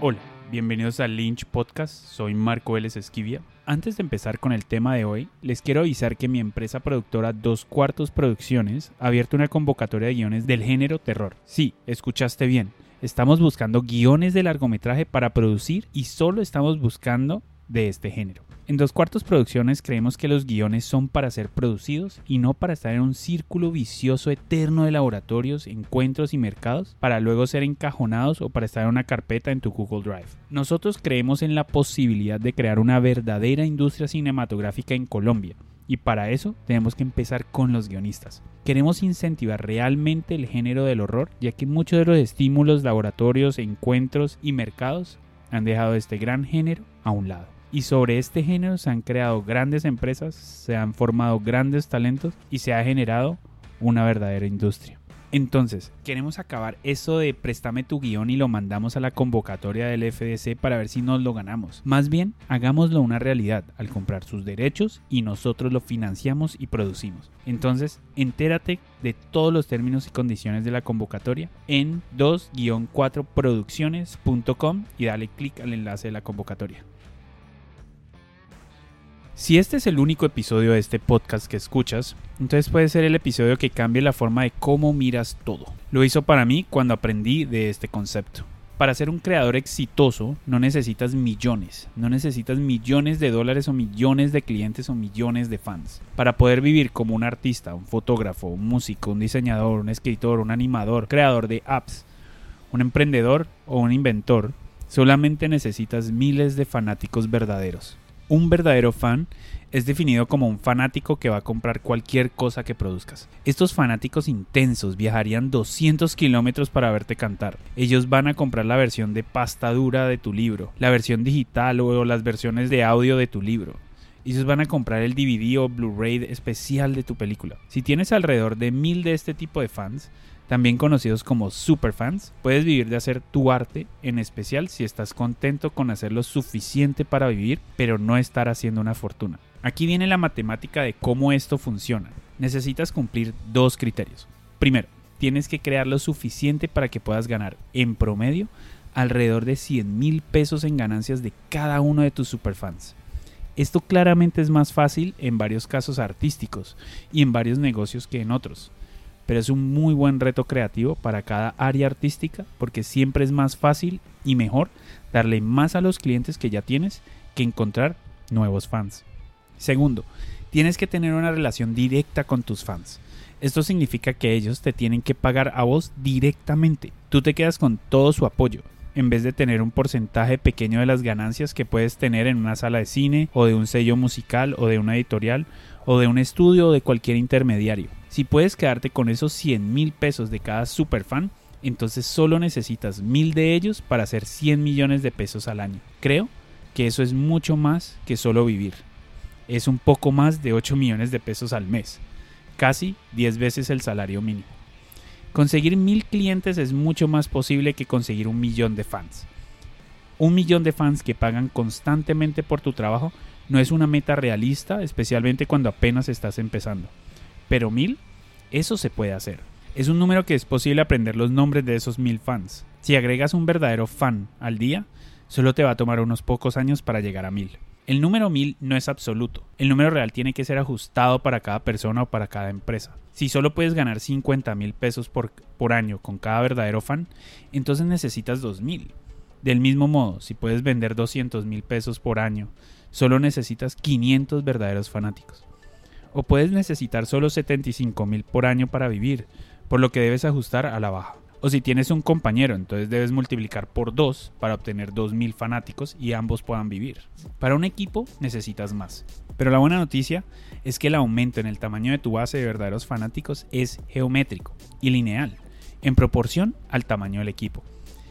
Hola, bienvenidos al Lynch Podcast, soy Marco Vélez Esquivia. Antes de empezar con el tema de hoy, les quiero avisar que mi empresa productora Dos Cuartos Producciones ha abierto una convocatoria de guiones del género terror. Sí, escuchaste bien. Estamos buscando guiones de largometraje para producir y solo estamos buscando de este género. En Dos Cuartos Producciones creemos que los guiones son para ser producidos y no para estar en un círculo vicioso eterno de laboratorios, encuentros y mercados para luego ser encajonados o para estar en una carpeta en tu Google Drive. Nosotros creemos en la posibilidad de crear una verdadera industria cinematográfica en Colombia y para eso tenemos que empezar con los guionistas. Queremos incentivar realmente el género del horror, ya que muchos de los estímulos, laboratorios, encuentros y mercados han dejado este gran género a un lado. Y sobre este género se han creado grandes empresas, se han formado grandes talentos y se ha generado una verdadera industria. Entonces, queremos acabar eso de préstame tu guion y lo mandamos a la convocatoria del FDC para ver si nos lo ganamos. Más bien, hagámoslo una realidad al comprar sus derechos y nosotros lo financiamos y producimos. Entonces, entérate de todos los términos y condiciones de la convocatoria en 2-4producciones.com y dale clic al enlace de la convocatoria. Si este es el único episodio de este podcast que escuchas, entonces puede ser el episodio que cambie la forma de cómo miras todo. Lo hizo para mí cuando aprendí de este concepto. Para ser un creador exitoso no necesitas millones, no necesitas millones de dólares o millones de clientes o millones de fans. Para poder vivir como un artista, un fotógrafo, un músico, un diseñador, un escritor, un animador, creador de apps, un emprendedor o un inventor, solamente necesitas miles de fanáticos verdaderos. Un verdadero fan es definido como un fanático que va a comprar cualquier cosa que produzcas. Estos fanáticos intensos viajarían 200 kilómetros para verte cantar. Ellos van a comprar la versión de pasta dura de tu libro, la versión digital o las versiones de audio de tu libro. Ellos van a comprar el DVD o Blu-ray especial de tu película. Si tienes alrededor de mil de este tipo de fans, también conocidos como superfans, puedes vivir de hacer tu arte, en especial si estás contento con hacer lo suficiente para vivir, pero no estar haciendo una fortuna. Aquí viene la matemática de cómo esto funciona. Necesitas cumplir dos criterios. Primero, tienes que crear lo suficiente para que puedas ganar, en promedio, alrededor de 100 mil pesos en ganancias de cada uno de tus superfans. Esto claramente es más fácil en varios casos artísticos y en varios negocios que en otros pero es un muy buen reto creativo para cada área artística porque siempre es más fácil y mejor darle más a los clientes que ya tienes que encontrar nuevos fans. Segundo, tienes que tener una relación directa con tus fans. Esto significa que ellos te tienen que pagar a vos directamente. Tú te quedas con todo su apoyo, en vez de tener un porcentaje pequeño de las ganancias que puedes tener en una sala de cine o de un sello musical o de una editorial o de un estudio o de cualquier intermediario. Si puedes quedarte con esos 100 mil pesos de cada superfan, entonces solo necesitas mil de ellos para hacer 100 millones de pesos al año. Creo que eso es mucho más que solo vivir. Es un poco más de 8 millones de pesos al mes, casi 10 veces el salario mínimo. Conseguir mil clientes es mucho más posible que conseguir un millón de fans. Un millón de fans que pagan constantemente por tu trabajo no es una meta realista, especialmente cuando apenas estás empezando. Pero mil, eso se puede hacer. Es un número que es posible aprender los nombres de esos mil fans. Si agregas un verdadero fan al día, solo te va a tomar unos pocos años para llegar a mil. El número mil no es absoluto. El número real tiene que ser ajustado para cada persona o para cada empresa. Si solo puedes ganar 50 mil pesos por, por, año con cada verdadero fan, entonces necesitas 2 mil. Del mismo modo, si puedes vender 200 mil pesos por año, solo necesitas 500 verdaderos fanáticos o puedes necesitar solo 75 mil por año para vivir, por lo que debes ajustar a la baja. O si tienes un compañero, entonces debes multiplicar por 2 para obtener 2.000 fanáticos y ambos puedan vivir. Para un equipo necesitas más. Pero la buena noticia es que el aumento en el tamaño de tu base de verdaderos fanáticos es geométrico y lineal, en proporción al tamaño del equipo.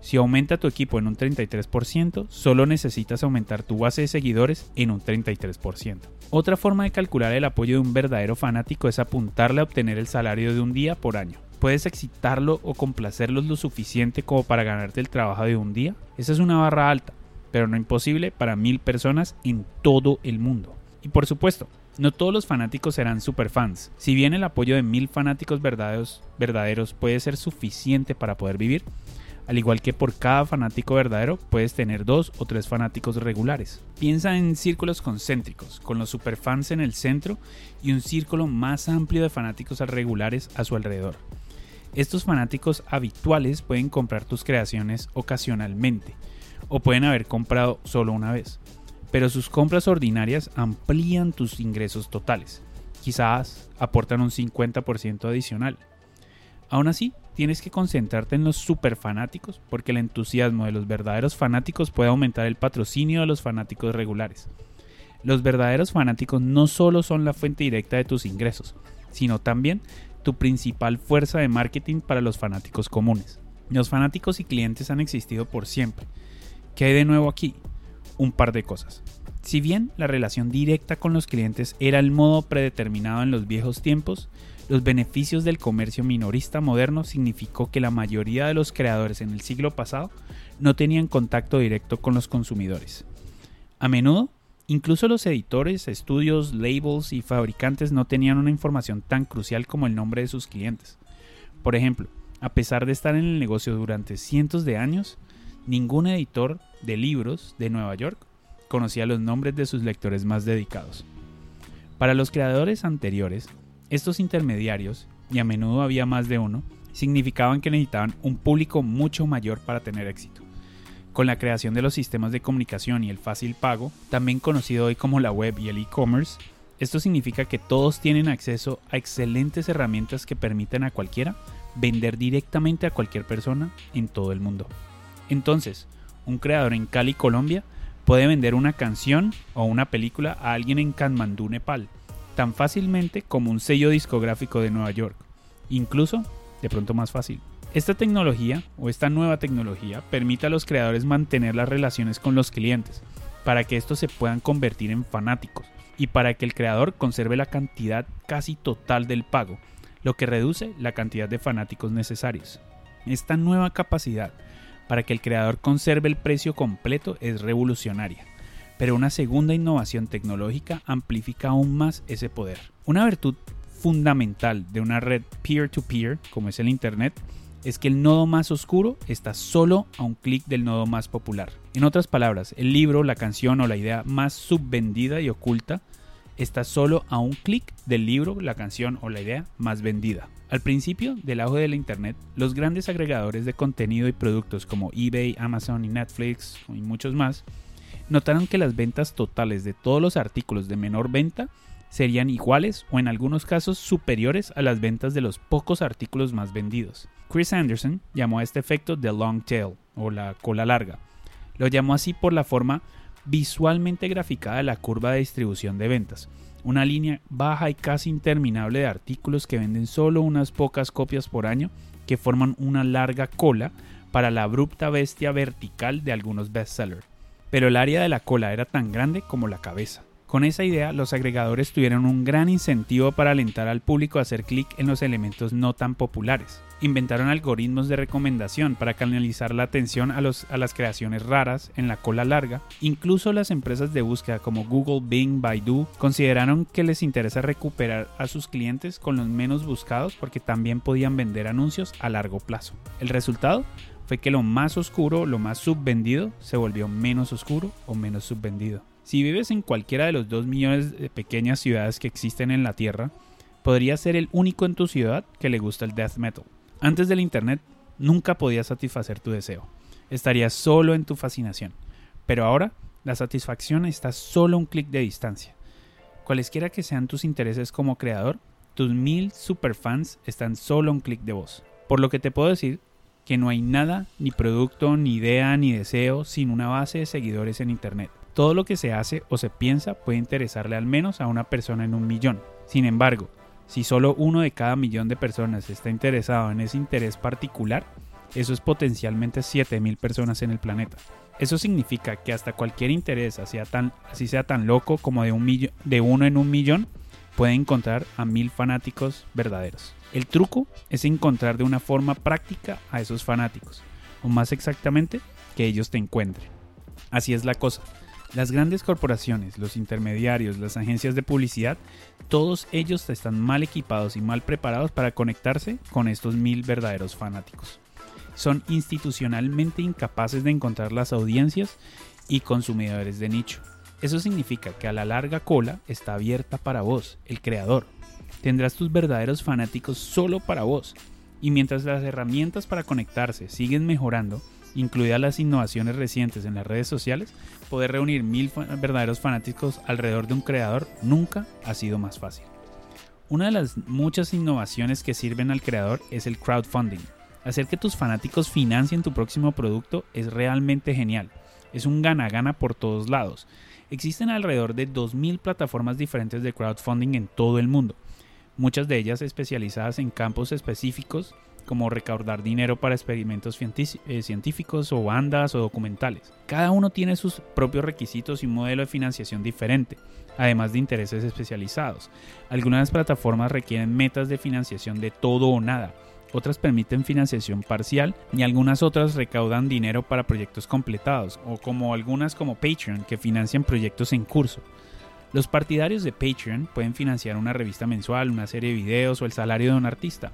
Si aumenta tu equipo en un 33%, solo necesitas aumentar tu base de seguidores en un 33%. Otra forma de calcular el apoyo de un verdadero fanático es apuntarle a obtener el salario de un día por año. ¿Puedes excitarlo o complacerlos lo suficiente como para ganarte el trabajo de un día? Esa es una barra alta, pero no imposible para mil personas en todo el mundo. Y por supuesto, no todos los fanáticos serán superfans. Si bien el apoyo de mil fanáticos verdaderos, verdaderos puede ser suficiente para poder vivir, Al igual que por cada fanático verdadero puedes tener dos o tres fanáticos regulares. Piensa en círculos concéntricos, con los superfans en el centro y un círculo más amplio de fanáticos regulares a su alrededor. Estos fanáticos habituales pueden comprar tus creaciones ocasionalmente, o pueden haber comprado solo una vez, pero sus compras ordinarias amplían tus ingresos totales. Quizás aportan un 50% adicional. Aún así, tienes que concentrarte en los super fanáticos porque el entusiasmo de los verdaderos fanáticos puede aumentar el patrocinio de los fanáticos regulares. Los verdaderos fanáticos no solo son la fuente directa de tus ingresos, sino también tu principal fuerza de marketing para los fanáticos comunes. Los fanáticos y clientes han existido por siempre. ¿Qué hay de nuevo aquí? Un par de cosas. Si bien la relación directa con los clientes era el modo predeterminado en los viejos tiempos, los beneficios del comercio minorista moderno significó que la mayoría de los creadores en el siglo pasado no tenían contacto directo con los consumidores. A menudo, incluso los editores, estudios, labels y fabricantes no tenían una información tan crucial como el nombre de sus clientes. Por ejemplo, a pesar de estar en el negocio durante cientos de años, ningún editor de libros de Nueva York conocía los nombres de sus lectores más dedicados. Para los creadores anteriores, estos intermediarios, y a menudo había más de uno, significaban que necesitaban un público mucho mayor para tener éxito. Con la creación de los sistemas de comunicación y el fácil pago, también conocido hoy como la web y el e-commerce, esto significa que todos tienen acceso a excelentes herramientas que permiten a cualquiera vender directamente a cualquier persona en todo el mundo. Entonces, un creador en Cali, Colombia, puede vender una canción o una película a alguien en Kathmandú, Nepal, tan fácilmente como un sello discográfico de Nueva York, incluso de pronto más fácil. Esta tecnología o esta nueva tecnología permite a los creadores mantener las relaciones con los clientes para que estos se puedan convertir en fanáticos y para que el creador conserve la cantidad casi total del pago, lo que reduce la cantidad de fanáticos necesarios. Esta nueva capacidad para que el creador conserve el precio completo es revolucionaria pero una segunda innovación tecnológica amplifica aún más ese poder. Una virtud fundamental de una red peer-to-peer, como es el Internet, es que el nodo más oscuro está solo a un clic del nodo más popular. En otras palabras, el libro, la canción o la idea más subvendida y oculta está solo a un clic del libro, la canción o la idea más vendida. Al principio del auge de la Internet, los grandes agregadores de contenido y productos como eBay, Amazon y Netflix y muchos más notaron que las ventas totales de todos los artículos de menor venta serían iguales o en algunos casos superiores a las ventas de los pocos artículos más vendidos. Chris Anderson llamó a este efecto the long tail o la cola larga. Lo llamó así por la forma visualmente graficada de la curva de distribución de ventas, una línea baja y casi interminable de artículos que venden solo unas pocas copias por año que forman una larga cola para la abrupta bestia vertical de algunos bestsellers pero el área de la cola era tan grande como la cabeza. Con esa idea, los agregadores tuvieron un gran incentivo para alentar al público a hacer clic en los elementos no tan populares. Inventaron algoritmos de recomendación para canalizar la atención a, las creaciones raras en la cola larga. Incluso las empresas de búsqueda como Google, Bing, Baidu consideraron que les interesa recuperar a sus clientes con los menos buscados porque también podían vender anuncios a largo plazo. El resultado fue que lo más oscuro, lo más subvendido, se volvió menos oscuro o menos subvendido. Si vives en cualquiera de los 2 millones de pequeñas ciudades que existen en la Tierra, podrías ser el único en tu ciudad que le gusta el death metal. Antes del Internet, nunca podías satisfacer tu deseo. Estarías solo en tu fascinación. Pero ahora, la satisfacción está solo un clic de distancia. Cualesquiera que sean tus intereses como creador, tus mil superfans están solo un clic de voz. Por lo que te puedo decir que no hay nada, ni producto, ni idea, ni deseo sin una base de seguidores en Internet. Todo lo que se hace o se piensa puede interesarle al menos a una persona en un millón. Sin embargo, si solo uno de cada millón de personas está interesado en ese interés particular, eso es potencialmente 7000 personas en el planeta. Eso significa que hasta cualquier interés, así sea tan, así sea tan loco como de, un de uno en un millón, puede encontrar a mil fanáticos verdaderos. El truco es encontrar de una forma práctica a esos fanáticos, o más exactamente, que ellos te encuentren. Así es la cosa. Las grandes corporaciones, los intermediarios, las agencias de publicidad, todos ellos están mal equipados y mal preparados para conectarse con estos mil verdaderos fanáticos. son institucionalmente incapaces de encontrar las audiencias y consumidores de nicho. Eso significa que a la larga cola está abierta para vos, el creador. Tendrás tus verdaderos fanáticos solo para vos. Y mientras las herramientas para conectarse siguen mejorando, incluidas las innovaciones recientes en las redes sociales, poder reunir mil verdaderos fanáticos alrededor de un creador nunca ha sido más fácil. Una de las muchas innovaciones que sirven al creador es el crowdfunding. Hacer que tus fanáticos financien tu próximo producto es realmente genial. Es un gana-gana por todos lados. Existen alrededor de 2.000 plataformas diferentes de crowdfunding en todo el mundo, muchas de ellas especializadas en campos específicos como recaudar dinero para experimentos eh, científicos o bandas o documentales. Cada uno tiene sus propios requisitos y un modelo de financiación diferente, además de intereses especializados. Algunas plataformas requieren metas de financiación de todo o nada, otras permiten financiación parcial y algunas otras recaudan dinero para proyectos completados, o como algunas como Patreon que financian proyectos en curso. Los partidarios de Patreon pueden financiar una revista mensual, una serie de videos o el salario de un artista.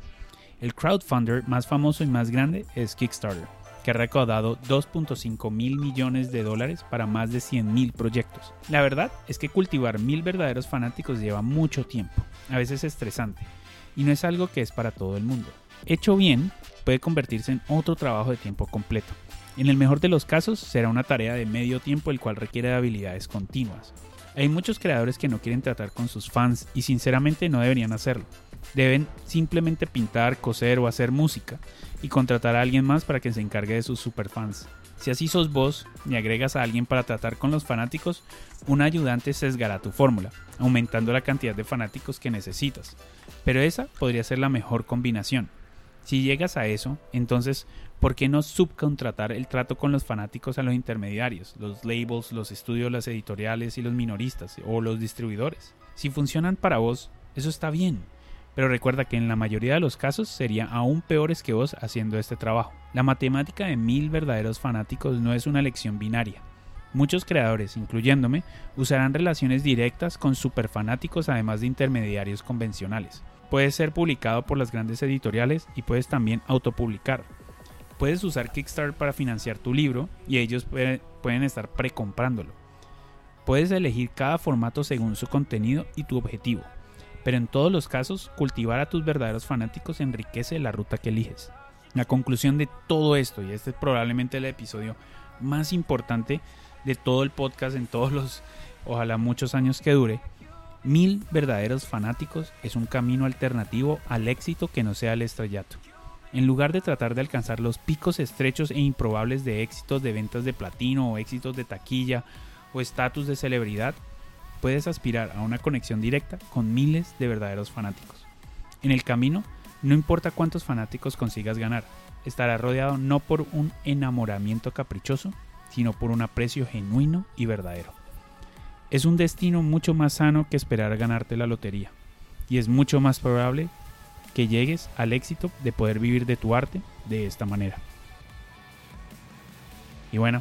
El crowdfunder más famoso y más grande es Kickstarter, que ha recaudado 2.5 mil millones de dólares para más de 100 mil proyectos. La verdad es que cultivar mil verdaderos fanáticos lleva mucho tiempo, a veces estresante, y no es algo que es para todo el mundo. Hecho bien, puede convertirse en otro trabajo de tiempo completo. En el mejor de los casos, será una tarea de medio tiempo el cual requiere de habilidades continuas. Hay muchos creadores que no quieren tratar con sus fans y sinceramente no deberían hacerlo. Deben simplemente pintar, coser o hacer música y contratar a alguien más para que se encargue de sus superfans. Si así sos vos y agregas a alguien para tratar con los fanáticos, un ayudante sesgará tu fórmula, aumentando la cantidad de fanáticos que necesitas. Pero esa podría ser la mejor combinación. Si llegas a eso, entonces, ¿por qué no subcontratar el trato con los fanáticos a los intermediarios, los labels, los estudios, las editoriales y los minoristas o los distribuidores? Si funcionan para vos, eso está bien. Pero recuerda que en la mayoría de los casos sería aún peores que vos haciendo este trabajo. La matemática de mil verdaderos fanáticos no es una elección binaria. Muchos creadores, incluyéndome, usarán relaciones directas con superfanáticos además de intermediarios convencionales. Puedes ser publicado por las grandes editoriales y puedes también autopublicar. Puedes usar Kickstarter para financiar tu libro y ellos pueden estar precomprándolo. Puedes elegir cada formato según su contenido y tu objetivo pero en todos los casos, cultivar a tus verdaderos fanáticos enriquece la ruta que eliges. La conclusión de todo esto, y este es probablemente el episodio más importante de todo el podcast en todos los, ojalá muchos años que dure, mil verdaderos fanáticos es un camino alternativo al éxito que no sea el estrellato. En lugar de tratar de alcanzar los picos estrechos e improbables de éxitos de ventas de platino o éxitos de taquilla o estatus de celebridad, puedes aspirar a una conexión directa con miles de verdaderos fanáticos. En el camino, no importa cuántos fanáticos consigas ganar, estarás rodeado no por un enamoramiento caprichoso, sino por un aprecio genuino y verdadero. Es un destino mucho más sano que esperar ganarte la lotería, y es mucho más probable que llegues al éxito de poder vivir de tu arte de esta manera. Y bueno,